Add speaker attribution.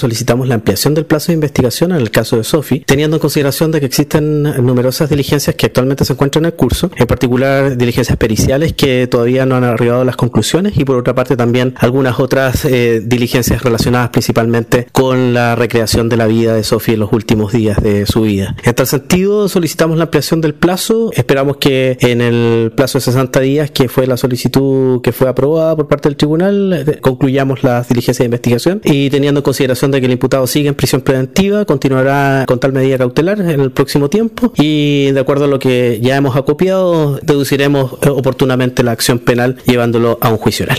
Speaker 1: Solicitamos la ampliación del plazo de investigación en el caso de Sofi, teniendo en consideración de que existen numerosas diligencias que actualmente se encuentran en curso, en particular diligencias periciales que todavía no han arribado a las conclusiones y por otra parte también algunas otras eh, diligencias relacionadas principalmente con la recreación de la vida de Sofi en los últimos días de su vida. En tal sentido, solicitamos la ampliación del plazo. Esperamos que en el plazo de 60 días, que fue la solicitud que fue aprobada por parte del tribunal, eh, concluyamos las diligencias de investigación y teniendo en consideración de que el imputado sigue en prisión preventiva, continuará con tal medida cautelar en el próximo tiempo y de acuerdo a lo que ya hemos acopiado, deduciremos oportunamente la acción penal llevándolo a un juicio oral.